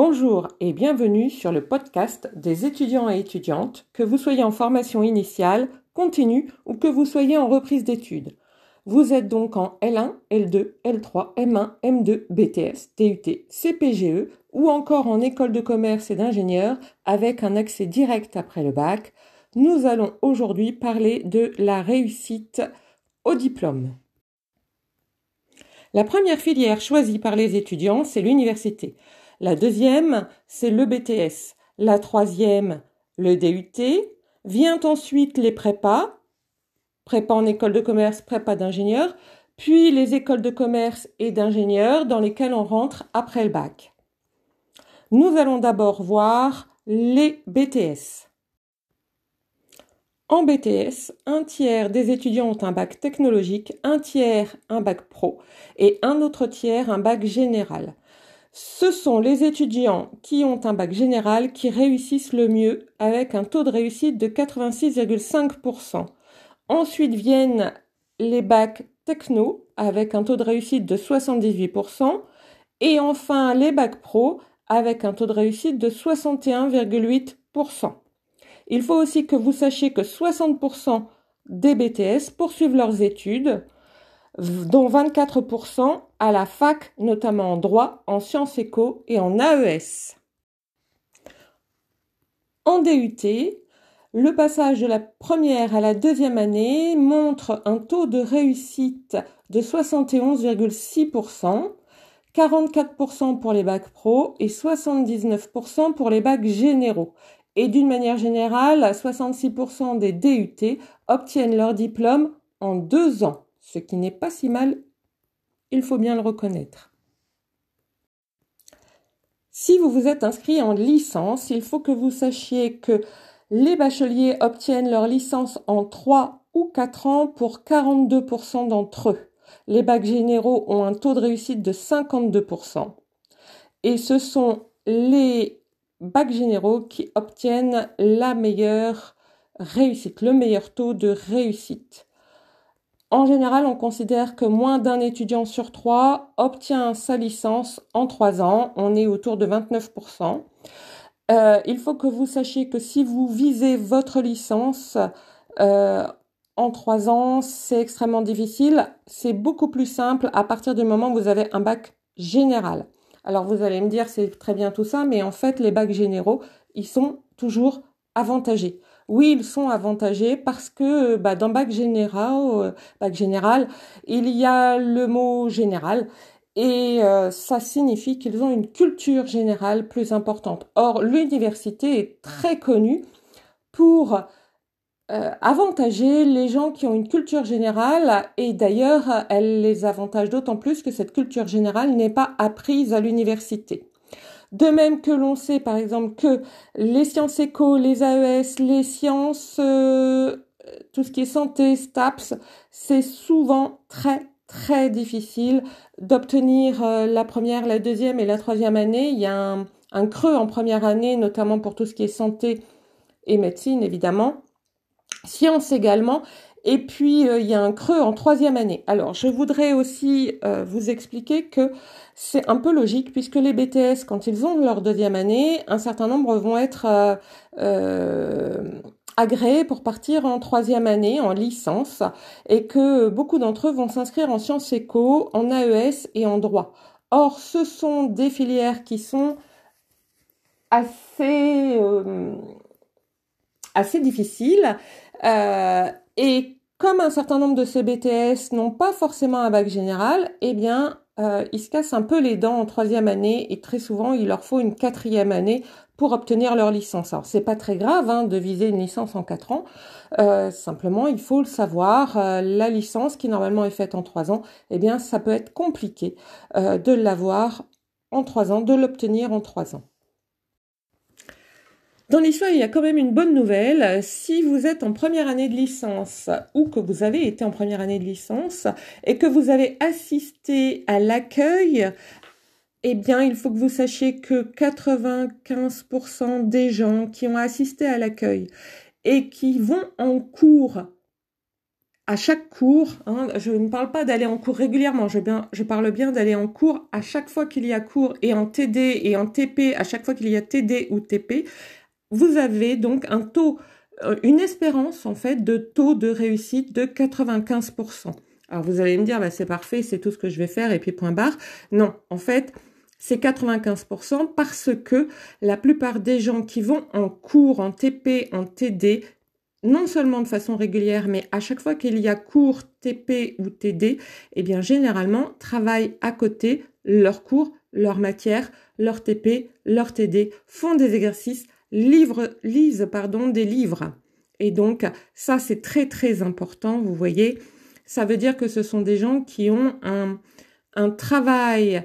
Bonjour et bienvenue sur le podcast des étudiants et étudiantes, que vous soyez en formation initiale, continue ou que vous soyez en reprise d'études. Vous êtes donc en L1, L2, L3, M1, M2, BTS, TUT, CPGE ou encore en école de commerce et d'ingénieur avec un accès direct après le bac. Nous allons aujourd'hui parler de la réussite au diplôme. La première filière choisie par les étudiants, c'est l'université. La deuxième, c'est le BTS. La troisième, le DUT. Vient ensuite les prépas, prépa en école de commerce, prépa d'ingénieur, puis les écoles de commerce et d'ingénieurs dans lesquelles on rentre après le bac. Nous allons d'abord voir les BTS. En BTS, un tiers des étudiants ont un bac technologique, un tiers un bac pro et un autre tiers un bac général. Ce sont les étudiants qui ont un bac général qui réussissent le mieux avec un taux de réussite de 86,5%. Ensuite viennent les bacs techno avec un taux de réussite de 78%. Et enfin les bacs pro avec un taux de réussite de 61,8%. Il faut aussi que vous sachiez que 60% des BTS poursuivent leurs études dont 24% à la fac, notamment en droit, en sciences éco et en AES. En DUT, le passage de la première à la deuxième année montre un taux de réussite de 71,6%, 44% pour les bacs pro et 79% pour les bacs généraux. Et d'une manière générale, 66% des DUT obtiennent leur diplôme en deux ans ce qui n'est pas si mal, il faut bien le reconnaître. Si vous vous êtes inscrit en licence, il faut que vous sachiez que les bacheliers obtiennent leur licence en 3 ou 4 ans pour 42% d'entre eux. Les bacs généraux ont un taux de réussite de 52%. Et ce sont les bacs généraux qui obtiennent la meilleure réussite, le meilleur taux de réussite. En général, on considère que moins d'un étudiant sur trois obtient sa licence en trois ans. On est autour de 29%. Euh, il faut que vous sachiez que si vous visez votre licence euh, en trois ans, c'est extrêmement difficile. C'est beaucoup plus simple à partir du moment où vous avez un bac général. Alors vous allez me dire, c'est très bien tout ça, mais en fait, les bacs généraux, ils sont toujours avantagés. Oui, ils sont avantagés parce que bah, dans bac général, euh, bac général, il y a le mot général et euh, ça signifie qu'ils ont une culture générale plus importante. Or, l'université est très connue pour euh, avantager les gens qui ont une culture générale et d'ailleurs, elle les avantage d'autant plus que cette culture générale n'est pas apprise à l'université. De même que l'on sait par exemple que les sciences éco, les AES, les sciences, euh, tout ce qui est santé, STAPS, c'est souvent très très difficile d'obtenir euh, la première, la deuxième et la troisième année. Il y a un, un creux en première année, notamment pour tout ce qui est santé et médecine évidemment. Sciences également. Et puis, euh, il y a un creux en troisième année. Alors, je voudrais aussi euh, vous expliquer que c'est un peu logique puisque les BTS, quand ils ont leur deuxième année, un certain nombre vont être euh, agréés pour partir en troisième année, en licence, et que beaucoup d'entre eux vont s'inscrire en sciences éco, en AES et en droit. Or, ce sont des filières qui sont assez assez difficiles et comme un certain nombre de ces BTS n'ont pas forcément un bac général, eh bien, euh, ils se cassent un peu les dents en troisième année et très souvent, il leur faut une quatrième année pour obtenir leur licence. Alors, c'est pas très grave hein, de viser une licence en quatre ans. Euh, simplement, il faut le savoir. Euh, la licence qui normalement est faite en trois ans, eh bien, ça peut être compliqué de l'avoir en trois ans, de l'obtenir en trois ans. Dans l'histoire, il y a quand même une bonne nouvelle. Si vous êtes en première année de licence ou que vous avez été en première année de licence et que vous avez assisté à l'accueil, eh bien, il faut que vous sachiez que 95% des gens qui ont assisté à l'accueil et qui vont en cours à chaque cours, hein, je ne parle pas d'aller en cours régulièrement, je, parle bien d'aller en cours à chaque fois qu'il y a cours et en TD et en TP, à chaque fois qu'il y a TD ou TP, vous avez donc un taux, euh, une espérance en fait de taux de réussite de 95%. Alors vous allez me dire, bah, c'est parfait, c'est tout ce que je vais faire et puis point barre. Non, en fait, c'est 95% parce que la plupart des gens qui vont en cours, en TP, en TD, non seulement de façon régulière, mais à chaque fois qu'il y a cours TP ou TD, eh bien généralement travaillent à côté leur cours, leur matière, leur TP, leur TD, font des exercices, livrent, lisent pardon, des livres. Et donc ça c'est très très important, vous voyez. Ça veut dire que ce sont des gens qui ont un, un travail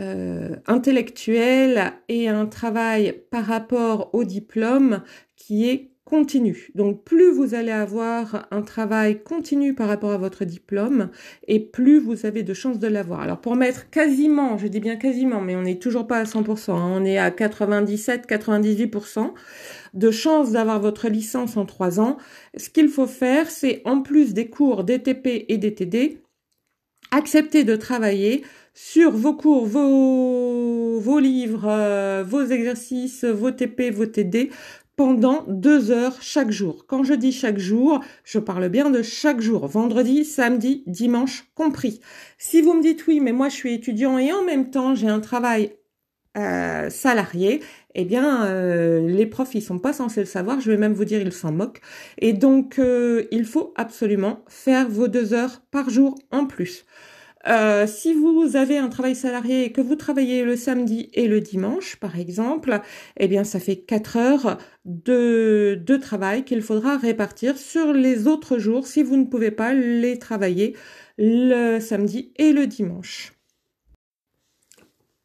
euh, intellectuel et un travail par rapport au diplôme qui est continu. Donc plus vous allez avoir un travail continu par rapport à votre diplôme et plus vous avez de chances de l'avoir. Alors pour mettre quasiment, je dis bien quasiment, mais on n'est toujours pas à 100%, hein, on est à 97-98% de chances d'avoir votre licence en trois ans. Ce qu'il faut faire, c'est en plus des cours DTP et DTD, accepter de travailler sur vos cours, vos, vos livres, euh, vos exercices, vos TP, vos TD, pendant deux heures chaque jour. Quand je dis chaque jour, je parle bien de chaque jour, vendredi, samedi, dimanche compris. Si vous me dites oui, mais moi je suis étudiant et en même temps j'ai un travail euh, salarié, eh bien euh, les profs ils sont pas censés le savoir, je vais même vous dire ils s'en moquent. Et donc euh, il faut absolument faire vos deux heures par jour en plus. Euh, si vous avez un travail salarié et que vous travaillez le samedi et le dimanche, par exemple, eh bien, ça fait quatre heures de, de travail qu'il faudra répartir sur les autres jours si vous ne pouvez pas les travailler le samedi et le dimanche.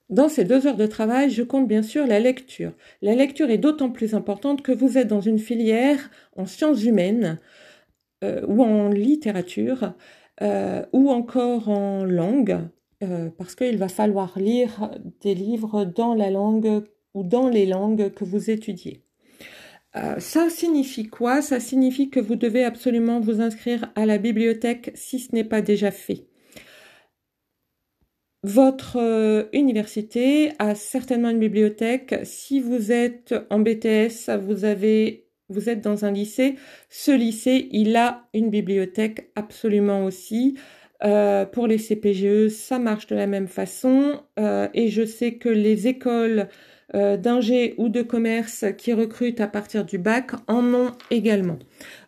Dans ces deux heures de travail, je compte bien sûr la lecture. La lecture est d'autant plus importante que vous êtes dans une filière en sciences humaines euh, ou en littérature euh, ou encore en langue, euh, parce qu'il va falloir lire des livres dans la langue ou dans les langues que vous étudiez. Euh, ça signifie quoi? Ça signifie que vous devez absolument vous inscrire à la bibliothèque si ce n'est pas déjà fait. Votre université a certainement une bibliothèque. Si vous êtes en BTS, vous avez vous êtes dans un lycée, ce lycée, il a une bibliothèque absolument aussi. Euh, pour les CPGE, ça marche de la même façon. Euh, et je sais que les écoles euh, d'ingé ou de commerce qui recrutent à partir du bac en ont également.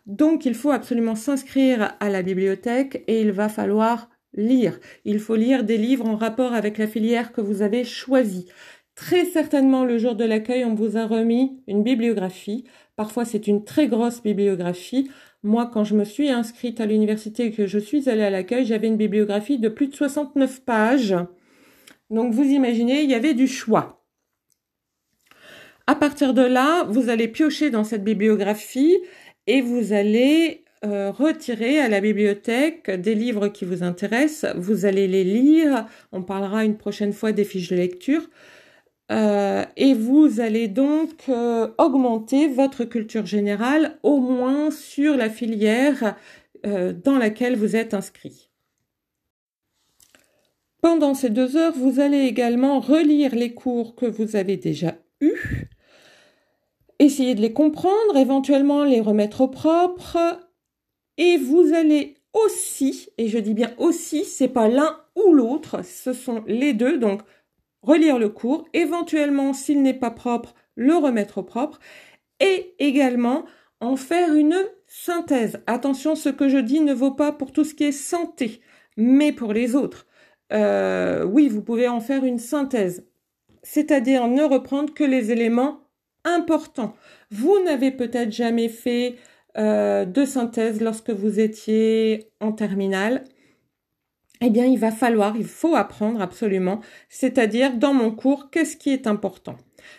Donc il faut absolument s'inscrire à la bibliothèque et il va falloir lire. Il faut lire des livres en rapport avec la filière que vous avez choisie. Très certainement, le jour de l'accueil, on vous a remis une bibliographie Parfois, c'est une très grosse bibliographie. Moi, quand je me suis inscrite à l'université et que je suis allée à l'accueil, j'avais une bibliographie de plus de 69 pages. Donc, vous imaginez, il y avait du choix. À partir de là, vous allez piocher dans cette bibliographie et vous allez euh, retirer à la bibliothèque des livres qui vous intéressent. Vous allez les lire. On parlera une prochaine fois des fiches de lecture. Euh, et vous allez donc euh, augmenter votre culture générale au moins sur la filière euh, dans laquelle vous êtes inscrit. Pendant ces deux heures, vous allez également relire les cours que vous avez déjà eus, essayer de les comprendre, éventuellement les remettre au propre, et vous allez aussi, et je dis bien aussi, c'est pas l'un ou l'autre, ce sont les deux, donc relire le cours, éventuellement, s'il n'est pas propre, le remettre au propre, et également en faire une synthèse. Attention, ce que je dis ne vaut pas pour tout ce qui est santé, mais pour les autres. Euh, oui, vous pouvez en faire une synthèse, c'est-à-dire ne reprendre que les éléments importants. Vous n'avez peut-être jamais fait euh, de synthèse lorsque vous étiez en terminale eh bien, il va falloir, il faut apprendre absolument, c'est-à-dire dans mon cours, qu'est-ce qui est important?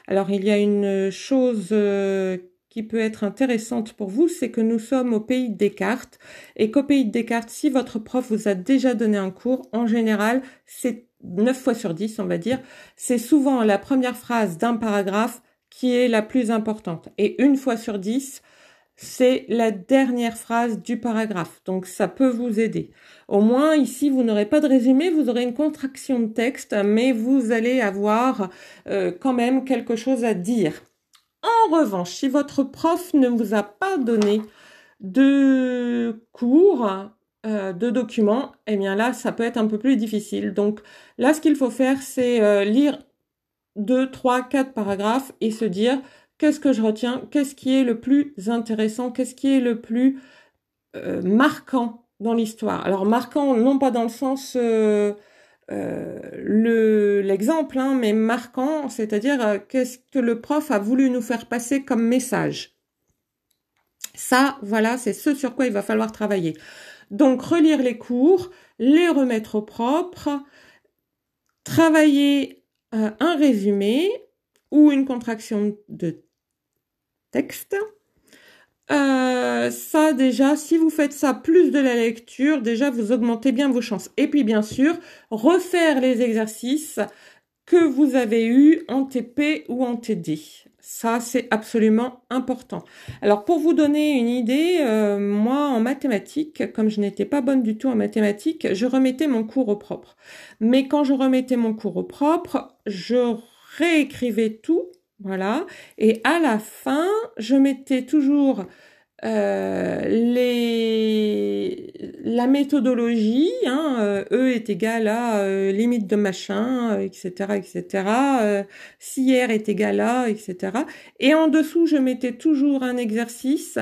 Alors, il y a une chose euh, qui peut être intéressante pour vous, c'est que nous sommes au pays de Descartes et qu'au pays de Descartes, si votre prof vous a déjà donné un cours, en général, c'est 9 fois sur 10, on va dire, c'est souvent la première phrase d'un paragraphe qui est la plus importante. Et une fois sur 10, c'est la dernière phrase du paragraphe. Donc ça peut vous aider. Au moins ici, vous n'aurez pas de résumé, vous aurez une contraction de texte, mais vous allez avoir euh, quand même quelque chose à dire. En revanche, si votre prof ne vous a pas donné de cours, euh, de documents, eh bien là, ça peut être un peu plus difficile. Donc là, ce qu'il faut faire, c'est euh, lire deux, trois, quatre paragraphes et se dire qu'est-ce que je retiens, qu'est-ce qui est le plus intéressant, qu'est-ce qui est le plus euh, marquant dans l'histoire? Alors marquant, non pas dans le sens euh, euh, le l'exemple, hein, mais marquant, c'est-à-dire qu'est-ce que le prof a voulu nous faire passer comme message. Ça, voilà, c'est ce sur quoi il va falloir travailler. Donc relire les cours, les remettre au propre, travailler un résumé ou une contraction de Euh, ça déjà, si vous faites ça plus de la lecture, déjà vous augmentez bien vos chances. Et puis bien sûr, refaire les exercices que vous avez eus en TP ou en TD. Ça, c'est absolument important. Alors, pour vous donner une idée, euh, moi, en mathématiques, comme je n'étais pas bonne du tout en mathématiques, je remettais mon cours au propre. Mais quand je remettais mon cours au propre, je réécrivais tout voilà. Et à la fin, je mettais toujours euh, les... la méthodologie, hein, euh, E est égal à euh, limite de machin, etc., etc. si R est égal à, etc. Et en dessous, je mettais toujours un exercice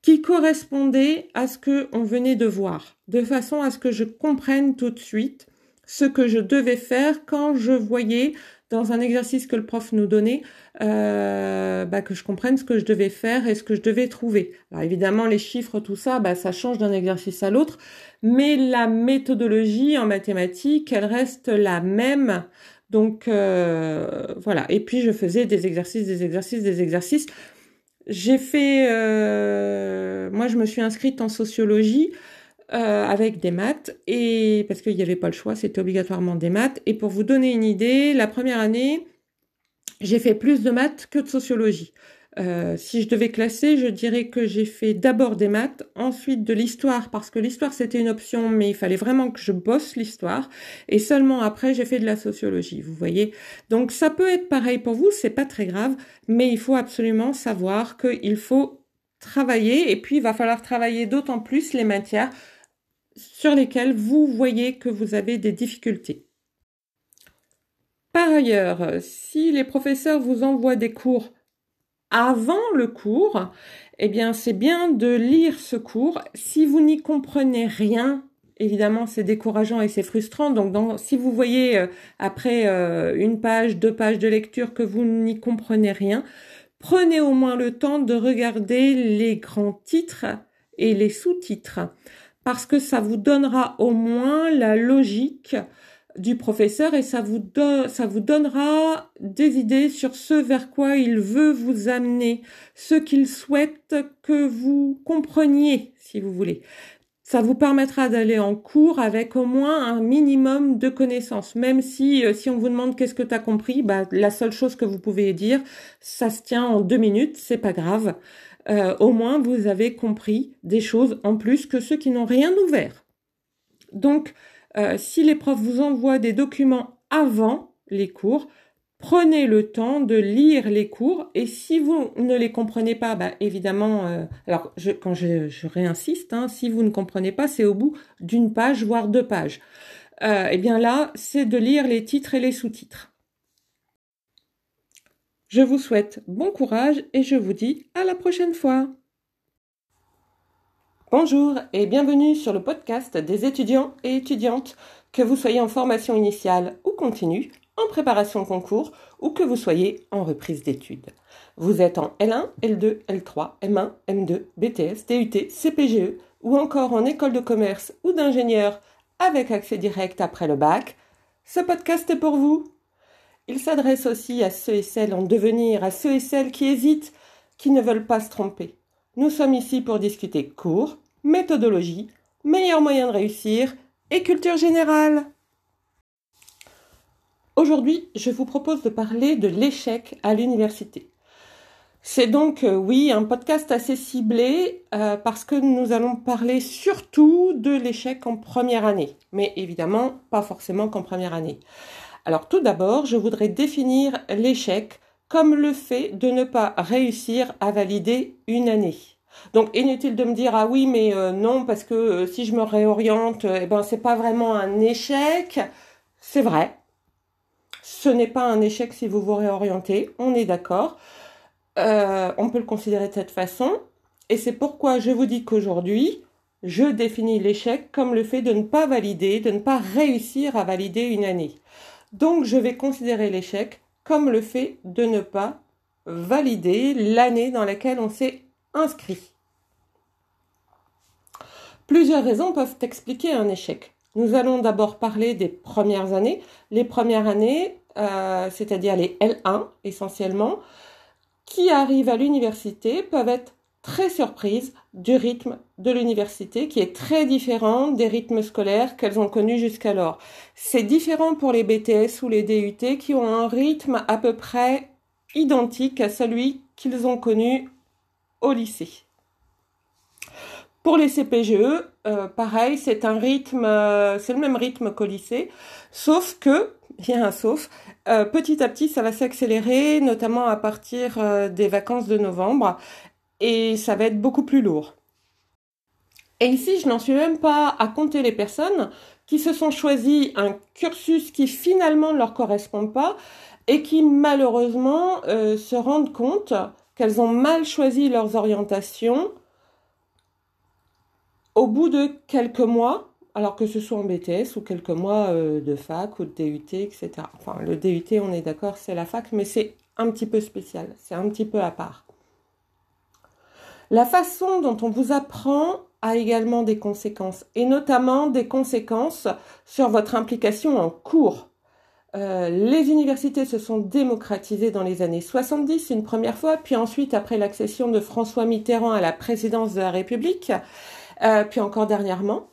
qui correspondait à ce que on venait de voir, de façon à ce que je comprenne tout de suite ce que je devais faire quand je voyais dans un exercice que le prof nous donnait, euh, bah, que je comprenne ce que je devais faire et ce que je devais trouver. Alors évidemment, les chiffres, tout ça, bah, ça change d'un exercice à l'autre, mais la méthodologie en mathématiques, elle reste la même. Donc euh, voilà. Et puis je faisais des exercices, des exercices, des exercices. J'ai fait, euh, moi je me suis inscrite en sociologie. Euh, avec des maths et parce qu'il n'y avait pas le choix, c'était obligatoirement des maths. Et pour vous donner une idée, la première année, j'ai fait plus de maths que de sociologie. Euh, si je devais classer, je dirais que j'ai fait d'abord des maths, ensuite de l'histoire, parce que l'histoire c'était une option, mais il fallait vraiment que je bosse l'histoire, et seulement après j'ai fait de la sociologie, vous voyez. Donc ça peut être pareil pour vous, c'est pas très grave, mais il faut absolument savoir qu'il faut travailler, et puis il va falloir travailler d'autant plus les matières sur lesquels vous voyez que vous avez des difficultés. Par ailleurs, si les professeurs vous envoient des cours avant le cours, eh bien c'est bien de lire ce cours. Si vous n'y comprenez rien, évidemment c'est décourageant et c'est frustrant. Donc si vous voyez euh, après euh, une page, deux pages de lecture que vous n'y comprenez rien, prenez au moins le temps de regarder les grands titres et les sous-titres parce que ça vous donnera au moins la logique du professeur et ça vous, donnera des idées sur ce vers quoi il veut vous amener, ce qu'il souhaite que vous compreniez, si vous voulez. Ça vous permettra d'aller en cours avec au moins un minimum de connaissances. Même si, euh, si on vous demande qu'est-ce que tu as compris, bah, la seule chose que vous pouvez dire, ça se tient en deux minutes, c'est pas grave. Euh, au moins vous avez compris des choses en plus que ceux qui n'ont rien ouvert. Donc, euh, si les profs vous envoient des documents avant les cours, prenez le temps de lire les cours et si vous ne les comprenez pas, bah, évidemment, euh, alors quand je, réinsiste, hein, si vous ne comprenez pas, c'est au bout d'une page, voire deux pages. Eh bien là, c'est de lire les titres et les sous-titres. Je vous souhaite bon courage et je vous dis à la prochaine fois. Bonjour et bienvenue sur le podcast des étudiants et étudiantes, que vous soyez en formation initiale ou continue, en préparation concours ou que vous soyez en reprise d'études. Vous êtes en L1, L2, L3, M1, M2, BTS, DUT, CPGE ou encore en école de commerce ou d'ingénieur avec accès direct après le bac. Ce podcast est pour vous. Il s'adresse aussi à ceux et celles en devenir, à ceux et celles qui hésitent, qui ne veulent pas se tromper. Nous sommes ici pour discuter cours, méthodologie, meilleurs moyens de réussir et culture générale. Aujourd'hui, je vous propose de parler de l'échec à l'université. C'est donc, euh, oui, un podcast assez ciblé euh, parce que nous allons parler surtout de l'échec en première année, mais évidemment pas forcément qu'en première année. Alors tout d'abord, je voudrais définir l'échec comme le fait de ne pas réussir à valider une année. Donc inutile de me dire ah oui mais euh, non parce que si je me réoriente eh ben c'est pas vraiment un échec. C'est vrai. Ce n'est pas un échec si vous vous réorientez, on est d'accord. Euh, on peut le considérer de cette façon. Et c'est pourquoi je vous dis qu'aujourd'hui, je définis l'échec comme le fait de ne pas valider, de ne pas réussir à valider une année. Donc je vais considérer l'échec comme le fait de ne pas valider l'année dans laquelle on s'est inscrit. Plusieurs raisons peuvent expliquer un échec. Nous allons d'abord parler des premières années. Les premières années, euh, c'est-à-dire les L1 essentiellement, qui arrivent à l'université peuvent être très surprises du rythme de l'université qui est très différent des rythmes scolaires qu'elles ont connus jusqu'alors. C'est différent pour les BTS ou les DUT qui ont un rythme à peu près identique à celui qu'ils ont connu au lycée. Pour les CPGE, euh, pareil, euh, c'est le même rythme qu'au lycée, sauf que, il y sauf, euh, petit à petit, ça va s'accélérer, notamment à partir des vacances de novembre, et ça va être beaucoup plus lourd. Et ici, je n'en suis même pas à compter les personnes qui se sont choisies un cursus qui finalement ne leur correspond pas et qui malheureusement euh, se rendent compte qu'elles ont mal choisi leurs orientations au bout de quelques mois alors que ce soit en BTS ou quelques mois euh, de fac ou de DUT, etc. Enfin, le DUT, on est d'accord, c'est la fac, mais c'est un petit peu spécial, c'est un petit peu à part. La façon dont on vous apprend a également des conséquences, et notamment des conséquences sur votre implication en cours. Euh, les universités se sont démocratisées dans les années 70 une première fois, puis ensuite après l'accession de François Mitterrand à la présidence de la République, euh, puis encore dernièrement.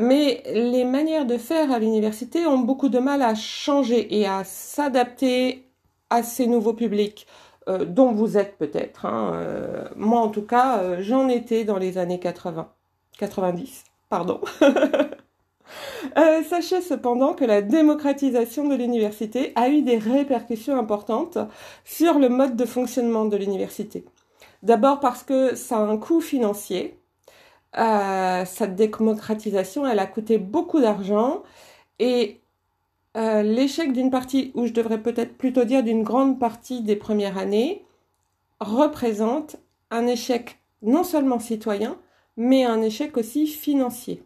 Mais les manières de faire à l'université ont beaucoup de mal à changer et à s'adapter à ces nouveaux publics euh, dont vous êtes peut-être. Hein. Euh, moi, en tout cas, euh, j'en étais dans les années 80, 90, pardon. sachez cependant que la démocratisation de l'université a eu des répercussions importantes sur le mode de fonctionnement de l'université. D'abord parce que ça a un coût financier, cette démocratisation, elle a coûté beaucoup d'argent et euh, l'échec d'une partie, ou je devrais peut-être plutôt dire d'une grande partie des premières années, représente un échec non seulement citoyen, mais un échec aussi financier.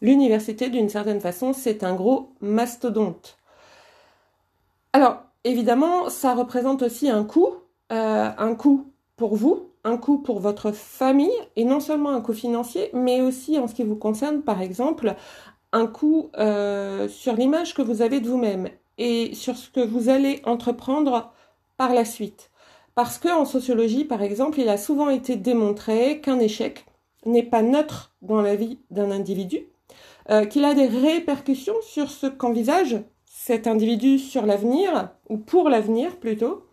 L'université, d'une certaine façon, c'est un gros mastodonte. Alors, évidemment, ça représente aussi un coût, euh, un coût pour vous, un coût pour votre famille, et non seulement un coût financier, mais aussi en ce qui vous concerne, par exemple, un coût euh, sur l'image que vous avez de vous-même et sur ce que vous allez entreprendre par la suite. Parce qu'en sociologie, par exemple, il a souvent été démontré qu'un échec n'est pas neutre dans la vie d'un individu, euh, qu'il a des répercussions sur ce qu'envisage cet individu sur l'avenir, ou pour l'avenir plutôt,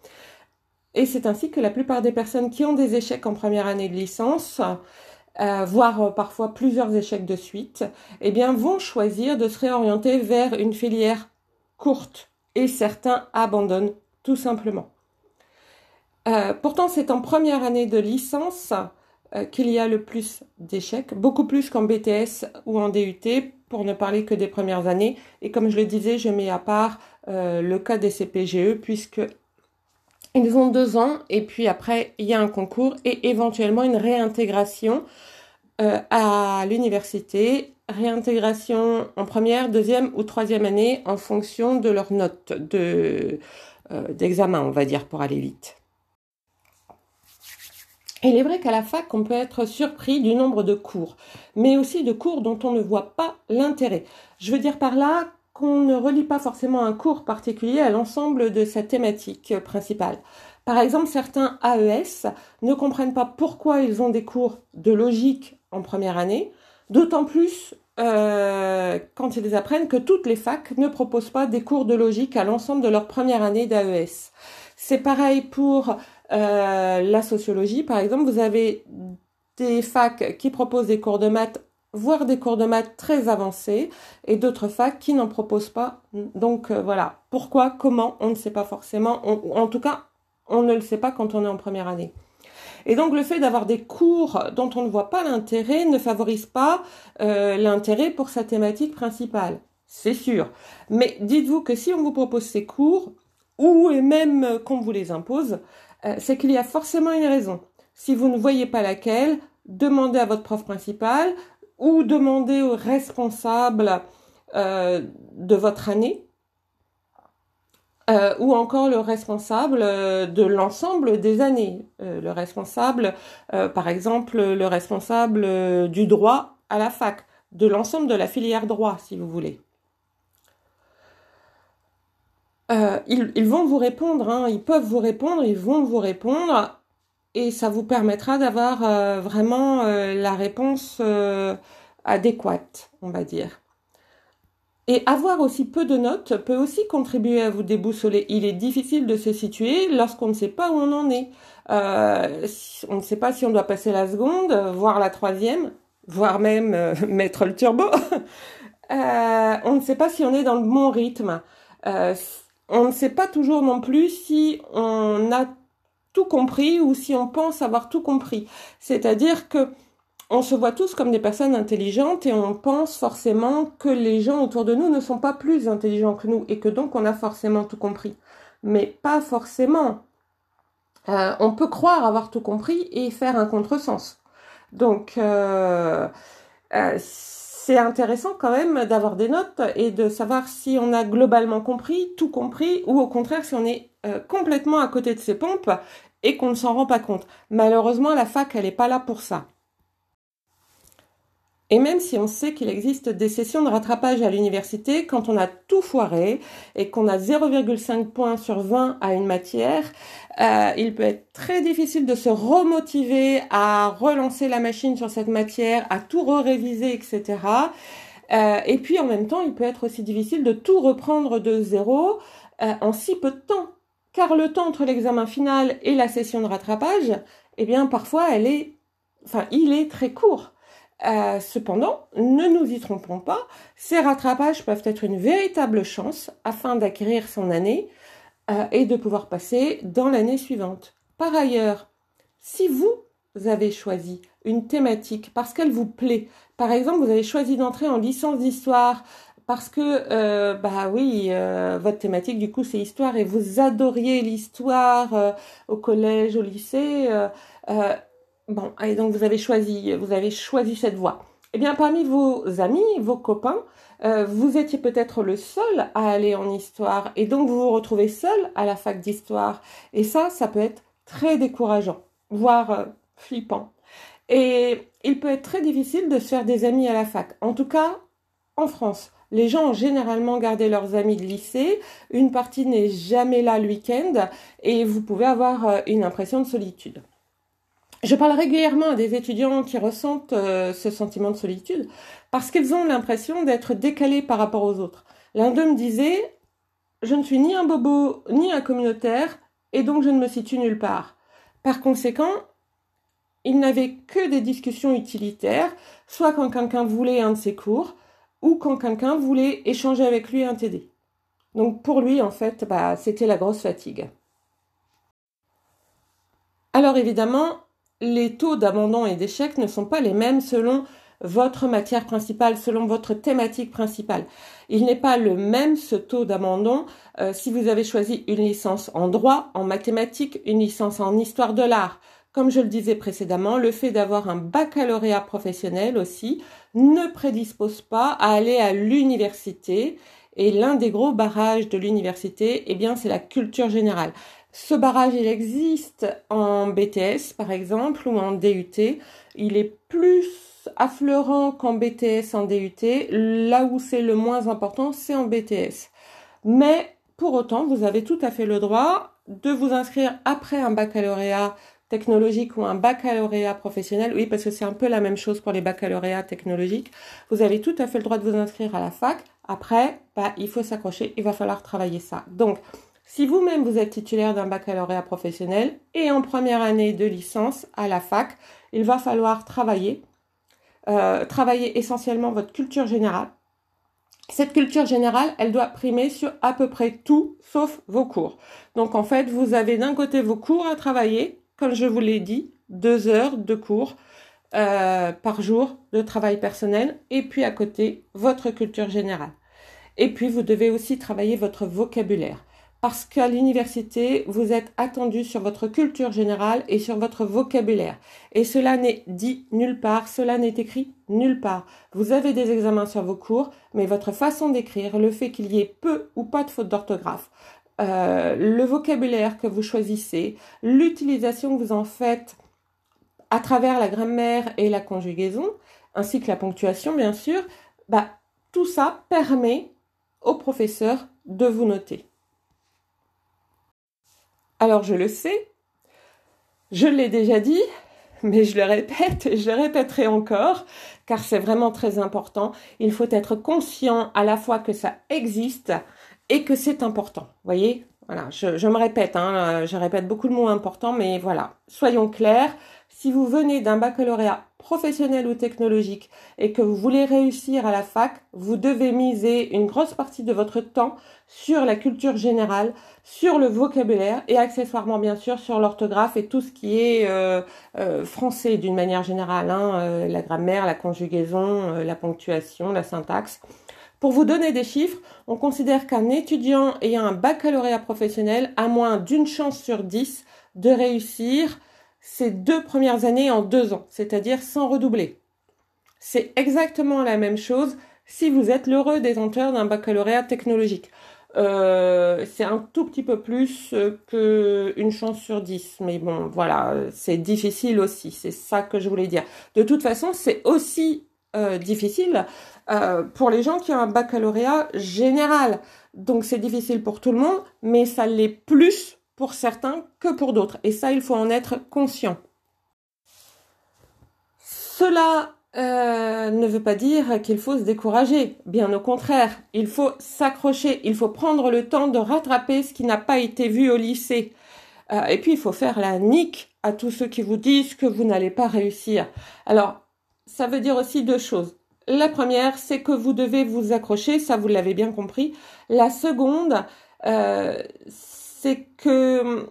et c'est ainsi que la plupart des personnes qui ont des échecs en première année de licence, euh, voire euh, parfois plusieurs échecs de suite, eh bien, vont choisir de se réorienter vers une filière courte. Et certains abandonnent tout simplement. Euh, pourtant, c'est en première année de licence qu'il y a le plus d'échecs, beaucoup plus qu'en BTS ou en DUT, pour ne parler que des premières années. Et comme je le disais, je mets à part le cas des CPGE, puisque ils ont deux ans et puis après, il y a un concours et éventuellement une réintégration euh, à l'université. Réintégration en première, deuxième ou troisième année en fonction de leur note de, euh, d'examen, on va dire, pour aller vite. il est vrai qu'à la fac, on peut être surpris du nombre de cours, mais aussi de cours dont on ne voit pas l'intérêt. Je veux dire par là qu'on ne relie pas forcément un cours particulier à l'ensemble de sa thématique principale. Par exemple, certains AES ne comprennent pas pourquoi ils ont des cours de logique en première année, d'autant plus euh, quand ils apprennent que toutes les facs ne proposent pas des cours de logique à l'ensemble de leur première année d'AES. C'est pareil pour euh, la sociologie, par exemple. Vous avez des facs qui proposent des cours de maths, voire des cours de maths très avancés, et d'autres facs qui n'en proposent pas. Donc euh, voilà, pourquoi, comment, on ne sait pas forcément. en tout cas, on ne le sait pas quand on est en première année. Et donc le fait d'avoir des cours dont on ne voit pas l'intérêt ne favorise pas euh, l'intérêt pour sa thématique principale. C'est sûr. Mais dites-vous que si on vous propose ces cours, ou et même qu'on vous les impose, euh, c'est qu'il y a forcément une raison. Si vous ne voyez pas laquelle, demandez à votre prof principal ou demandez au responsable euh, de votre année euh, ou encore le responsable euh, de l'ensemble des années. Euh, le responsable, par exemple, le responsable du droit à la fac, de l'ensemble de la filière droit, si vous voulez. Ils, ils, vont vous répondre, hein, ils peuvent vous répondre, ils vont vous répondre, et ça vous permettra d'avoir vraiment la réponse adéquate, on va dire. Et avoir aussi peu de notes peut aussi contribuer à vous déboussoler. Il est difficile de se situer lorsqu'on ne sait pas où on en est. Euh, on ne sait pas si on doit passer la seconde, voire la troisième, voire même euh, mettre le turbo. euh, on ne sait pas si on est dans le bon rythme. Euh, on ne sait pas toujours non plus si on a compris ou si on pense avoir tout compris. C'est-à-dire que on se voit tous comme des personnes intelligentes et on pense forcément que les gens autour de nous ne sont pas plus intelligents que nous et que donc on a forcément tout compris. Mais pas forcément. Euh, on peut croire avoir tout compris et faire un contresens. Donc euh, euh, c'est intéressant quand même d'avoir des notes et de savoir si on a globalement compris, tout compris, ou au contraire si on est complètement à côté de ses pompes et qu'on ne s'en rend pas compte. Malheureusement, la fac, elle n'est pas là pour ça. Et même si on sait qu'il existe des sessions de rattrapage à l'université, quand on a tout foiré et qu'on a 0,5 points sur 20 à une matière, euh, il peut être très difficile de se remotiver à relancer la machine sur cette matière, à tout re-réviser, etc. Euh, et puis en même temps, il peut être aussi difficile de tout reprendre de zéro euh, en si peu de temps. Car le temps entre l'examen final et la session de rattrapage, eh bien parfois elle est, enfin il est très court. Euh, cependant, ne nous y trompons pas, ces rattrapages peuvent être une véritable chance afin d'acquérir son année euh, et de pouvoir passer dans l'année suivante. Par ailleurs, si vous avez choisi une thématique parce qu'elle vous plaît, par exemple, vous avez choisi d'entrer en licence d'histoire parce que, euh, bah oui, votre thématique du coup c'est histoire et vous adoriez l'histoire au collège, au lycée, Bon, et donc vous avez choisi, vous avez choisi cette voie. Eh bien, parmi vos amis, vos copains, euh, vous étiez peut-être le seul à aller en histoire, et donc vous vous retrouvez seul à la fac d'histoire. Et ça, ça peut être très décourageant, voire euh, flippant. Et il peut être très difficile de se faire des amis à la fac. En tout cas, en France. Les gens ont généralement gardé leurs amis de lycée, une partie n'est jamais là le week-end, et vous pouvez avoir euh, une impression de solitude. Je parle régulièrement à des étudiants qui ressentent euh, ce sentiment de solitude parce qu'ils ont l'impression d'être décalés par rapport aux autres. L'un d'eux me disait Je ne suis ni un bobo ni un communautaire et donc je ne me situe nulle part. Par conséquent, il n'avait que des discussions utilitaires, soit quand quelqu'un voulait un de ses cours ou quand quelqu'un voulait échanger avec lui un TD. Donc pour lui, en fait, bah, c'était la grosse fatigue. Alors évidemment, les taux d'abandon et d'échec ne sont pas les mêmes selon votre matière principale, selon votre thématique principale. Il n'est pas le même ce taux d'abandon euh, si vous avez choisi une licence en droit, en mathématiques, une licence en histoire de l'art. Comme je le disais précédemment, le fait d'avoir un baccalauréat professionnel aussi ne prédispose pas à aller à l'université. Et l'un des gros barrages de l'université, eh bien, c'est la culture générale. Ce barrage, il existe en BTS, par exemple, ou en DUT. Il est plus affleurant qu'en BTS, en DUT. Là où c'est le moins important, c'est en BTS. Mais pour autant, vous avez tout à fait le droit de vous inscrire après un baccalauréat technologique ou un baccalauréat professionnel. Oui, parce que c'est un peu la même chose pour les baccalauréats technologiques. Vous avez tout à fait le droit de vous inscrire à la fac. Après, bah, il faut s'accrocher, il va falloir travailler ça. Donc, Si vous-même vous êtes titulaire d'un baccalauréat professionnel et en première année de licence à la fac, il va falloir travailler, euh, travailler essentiellement votre culture générale. Cette culture générale, elle doit primer sur à peu près tout sauf vos cours. Donc en fait, vous avez d'un côté vos cours à travailler, comme je vous l'ai dit, deux heures de cours euh, par jour de travail personnel, et puis à côté, votre culture générale. Et puis, vous devez aussi travailler votre vocabulaire parce qu'à l'université, vous êtes attendu sur votre culture générale et sur votre vocabulaire. Et cela n'est dit nulle part, cela n'est écrit nulle part. Vous avez des examens sur vos cours, mais votre façon d'écrire, le fait qu'il y ait peu ou pas de fautes d'orthographe, euh, le vocabulaire que vous choisissez, l'utilisation que vous en faites à travers la grammaire et la conjugaison, ainsi que la ponctuation, bien sûr, bah, tout ça permet au professeur de vous noter. Alors je le sais, je l'ai déjà dit, mais je le répète et je le répéterai encore, car c'est vraiment très important. Il faut être conscient à la fois que ça existe et que c'est important. Voyez? Voilà, je, me répète, hein, je répète beaucoup de mots importants, mais voilà, soyons clairs. Si vous venez d'un baccalauréat professionnel ou technologique et que vous voulez réussir à la fac, vous devez miser une grosse partie de votre temps sur la culture générale, sur le vocabulaire et accessoirement bien sûr sur l'orthographe et tout ce qui est euh, euh, français d'une manière générale, hein, euh, la grammaire, la conjugaison, la ponctuation, la syntaxe. Pour vous donner des chiffres, on considère qu'un étudiant ayant un baccalauréat professionnel a moins d'une chance sur dix de réussir ces deux premières années en deux ans, c'est-à-dire sans redoubler. C'est exactement la même chose si vous êtes l'heureux détenteur d'un baccalauréat technologique. Euh, c'est un tout petit peu plus que une chance sur dix, mais bon, voilà, c'est difficile aussi. C'est ça que je voulais dire. De toute façon, c'est aussi euh, difficile euh, pour les gens qui ont un baccalauréat général. Donc c'est difficile pour tout le monde, mais ça l'est plus pour certains que pour d'autres. Et ça, il faut en être conscient. Cela euh, ne veut pas dire qu'il faut se décourager. Bien au contraire, il faut s'accrocher, il faut prendre le temps de rattraper ce qui n'a pas été vu au lycée. Euh, et puis, il faut faire la nique à tous ceux qui vous disent que vous n'allez pas réussir. Alors, ça veut dire aussi deux choses. La première, c'est que vous devez vous accrocher, ça vous l'avez bien compris. La seconde, euh, c'est que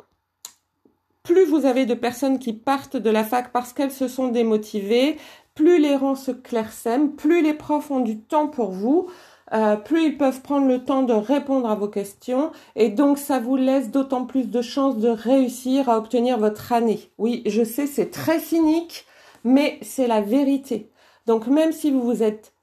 plus vous avez de personnes qui partent de la fac parce qu'elles se sont démotivées, plus les rangs se clairsèment, plus les profs ont du temps pour vous, euh, plus ils peuvent prendre le temps de répondre à vos questions et donc ça vous laisse d'autant plus de chances de réussir à obtenir votre année. Oui, je sais, c'est très cynique, mais c'est la vérité. Donc même si vous vous êtes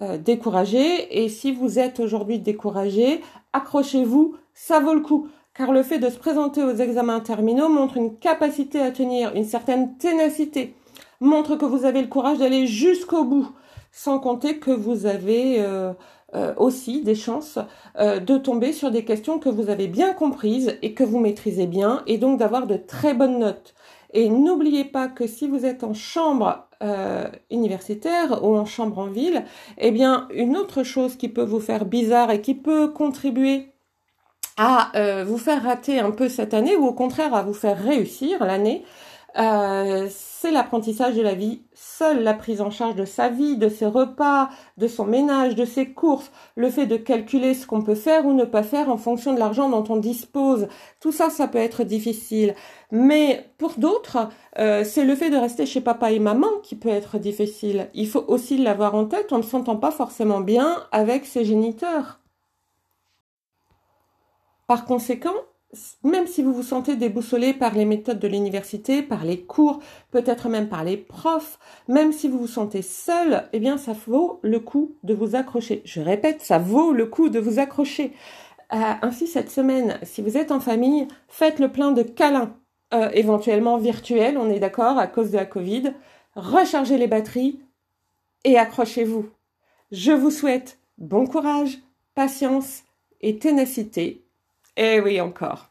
euh, découragé et si vous êtes aujourd'hui découragé, accrochez-vous, ça vaut le coup car le fait de se présenter aux examens terminaux montre une capacité à tenir, une certaine ténacité, montre que vous avez le courage d'aller jusqu'au bout, sans compter que vous avez euh, euh, aussi des chances euh, de tomber sur des questions que vous avez bien comprises et que vous maîtrisez bien, et donc d'avoir de très bonnes notes. Et n'oubliez pas que si vous êtes en chambre universitaire ou en chambre en ville, eh bien, une autre chose qui peut vous faire bizarre et qui peut contribuer à euh, vous faire rater un peu cette année ou au contraire à vous faire réussir l'année, euh, c'est l'apprentissage de la vie. Seule la prise en charge de sa vie, de ses repas, de son ménage, de ses courses, le fait de calculer ce qu'on peut faire ou ne pas faire en fonction de l'argent dont on dispose, tout ça, ça peut être difficile. Mais pour d'autres, euh, c'est le fait de rester chez papa et maman qui peut être difficile. Il faut aussi l'avoir en tête, on ne s'entend pas forcément bien avec ses géniteurs. Par conséquent, même si vous vous sentez déboussolé par les méthodes de l'université, par les cours, peut-être même par les profs, même si vous vous sentez seul, eh bien, ça vaut le coup de vous accrocher. Je répète, ça vaut le coup de vous accrocher. Euh, ainsi, cette semaine, si vous êtes en famille, faites le plein de câlins, euh, éventuellement virtuels, on est d'accord, à cause de la Covid. Rechargez les batteries et accrochez-vous. Je vous souhaite bon courage, patience et ténacité eh oui, encore.